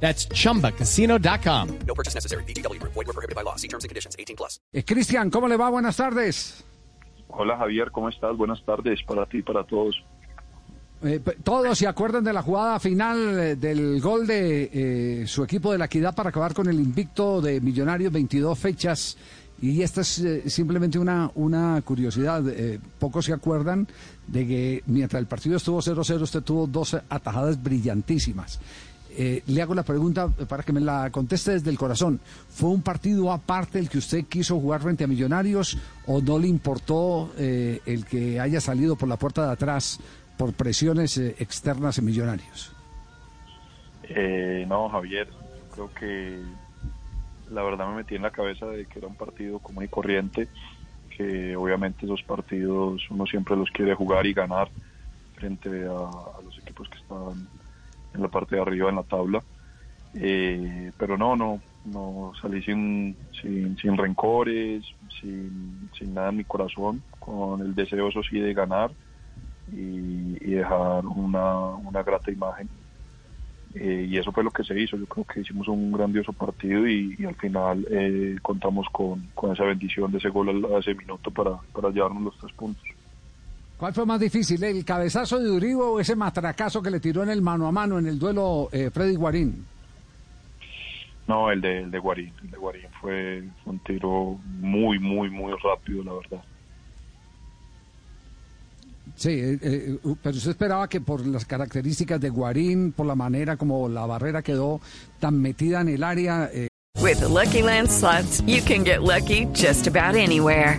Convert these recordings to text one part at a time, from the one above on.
That's chumbacasino.com. No purchase necessary. BGW. Void were prohibited by law. See terms and conditions. 18 plus. Eh, Cristian, ¿cómo le va? Buenas tardes. Hola Javier, ¿cómo estás? Buenas tardes para ti y para todos. Eh, todos se acuerdan de la jugada final eh, del gol de eh, su equipo de la Equidad para acabar con el invicto de Millonarios 22 fechas. Y esta es eh, simplemente una, una curiosidad. eh, pocos se acuerdan de que mientras el partido estuvo 0-0, usted tuvo dos atajadas brillantísimas. Eh, le hago la pregunta para que me la conteste desde el corazón. ¿Fue un partido aparte el que usted quiso jugar frente a Millonarios o no le importó eh, el que haya salido por la puerta de atrás por presiones eh, externas en Millonarios? Eh, no, Javier, creo que la verdad me metí en la cabeza de que era un partido común y corriente, que obviamente esos partidos uno siempre los quiere jugar y ganar frente a, a los equipos que están en la parte de arriba en la tabla. Eh, pero no, no, no salí sin, sin, sin rencores, sin, sin nada en mi corazón, con el deseo, eso sí, de ganar y, dejar una, una grata imagen. Eh, y eso fue lo que se hizo. Yo creo que hicimos un grandioso partido y, al final eh, contamos con, con esa bendición de ese gol a ese minuto para, para llevarnos los tres puntos. ¿Cuál fue más difícil, el cabezazo de Uribe o ese matracazo que le tiró en el mano a mano en el duelo eh, Freddy Guarín? No, el de, el de Guarín. El de Guarín fue, un tiro muy, muy, muy rápido, la verdad. Sí, eh, eh, pero usted esperaba que por las características de Guarín, por la manera como la barrera quedó tan metida en el área, eh, With the Lucky Land slots, you can get lucky just about anywhere.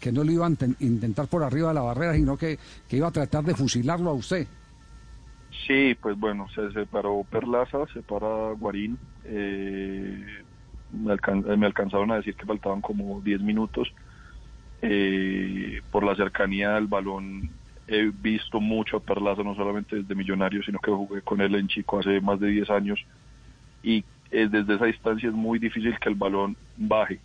Que no lo iba a inten- intentar por arriba de la barrera, sino que, que iba a tratar de fusilarlo a usted. Sí, pues bueno, se separó Perlaza, se para Guarín. eh, me, alcan- me alcanzaron a decir que faltaban como 10 minutos. Eh, por la cercanía del balón he visto mucho a Perlaza, no solamente desde Millonarios, sino que jugué con él en Chico hace más de 10 años. Y eh, desde esa distancia es muy difícil que el balón baje.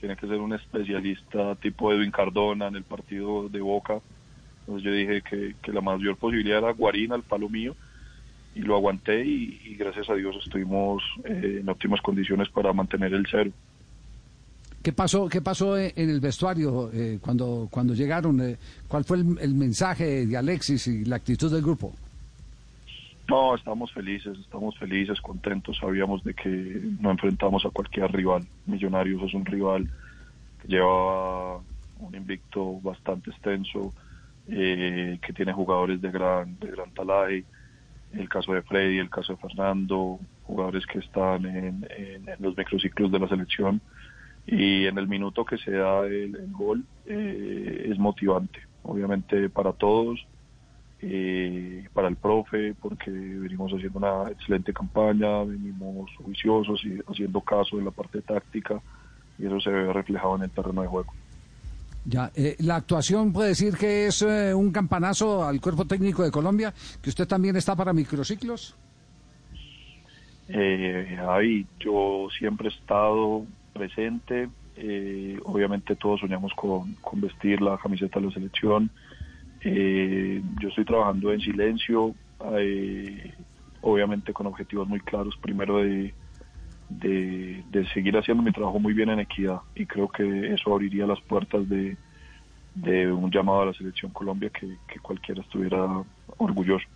Tiene que ser un especialista tipo Edwin Cardona en el partido de Boca. Entonces yo dije que, que la mayor posibilidad era Guarín al palo mío y lo aguanté y, gracias a Dios estuvimos eh, en óptimas condiciones para mantener el cero. ¿Qué pasó, qué pasó eh, en el vestuario eh, cuando, cuando llegaron? eh, ¿Cuál fue el, el mensaje de Alexis y la actitud del grupo? No, estamos felices, estamos felices, contentos. Sabíamos de que no enfrentamos a cualquier rival. Millonarios es un rival que lleva un invicto bastante extenso, eh, que tiene jugadores de gran, de gran talaje. El caso de Freddy, el caso de Fernando, jugadores que están en los microciclos de la selección. Y en el minuto que se da el, el gol eh, es motivante, obviamente para todos eh, para el profe, porque venimos haciendo una excelente campaña, venimos juiciosos y haciendo caso en la parte táctica y eso se ve reflejado en el terreno de juego. Ya, eh, la actuación puede decir que es eh, un campanazo al cuerpo técnico de Colombia, que usted también está para microciclos. Eh, ahí yo siempre he estado presente, Eh, obviamente todos soñamos con, con, vestir la camiseta de la selección. Eh, yo estoy trabajando en silencio, eh, obviamente con objetivos muy claros. Primero de, de, seguir haciendo mi trabajo muy bien en equidad y creo que eso abriría las puertas de, de un llamado a la selección Colombia que, que cualquiera estuviera orgulloso.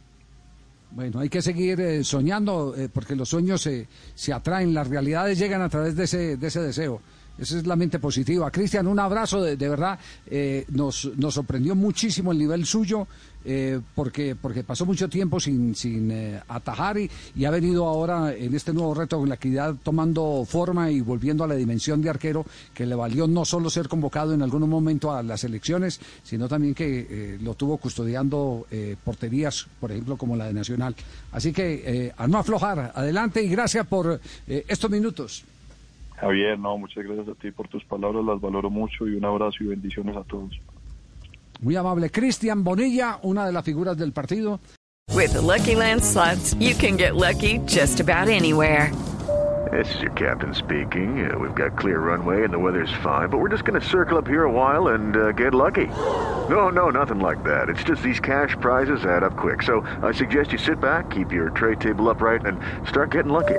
Bueno, hay que seguir eh, soñando eh, porque los sueños se, se atraen, las realidades llegan a través de ese, de ese deseo. Esa es la mente positiva. Cristian, un abrazo, de, de verdad, eh, nos, nos sorprendió muchísimo el nivel suyo, eh, porque, porque pasó mucho tiempo sin, sin eh, atajar y, y, ha venido ahora en este nuevo reto con la actividad tomando forma y volviendo a la dimensión de arquero, que le valió no solo ser convocado en algún momento a las elecciones, sino también que lo tuvo custodiando porterías, por ejemplo, como la de Nacional. Así que a no aflojar, adelante y gracias por estos minutos. Javier, no, muchas gracias a ti por tus palabras, las valoro mucho y un abrazo y bendiciones a todos. Muy amable. Cristian Bonilla, una de las figuras del partido. With the Lucky Land slots, you can get lucky just about anywhere. This is your captain speaking. Uh, we've got clear runway and the weather's fine, but we're just going to circle up here a while and uh, get lucky. No, no, nothing like that. It's just these cash prizes add up quick. So I suggest you sit back, keep your tray table upright, and start getting lucky.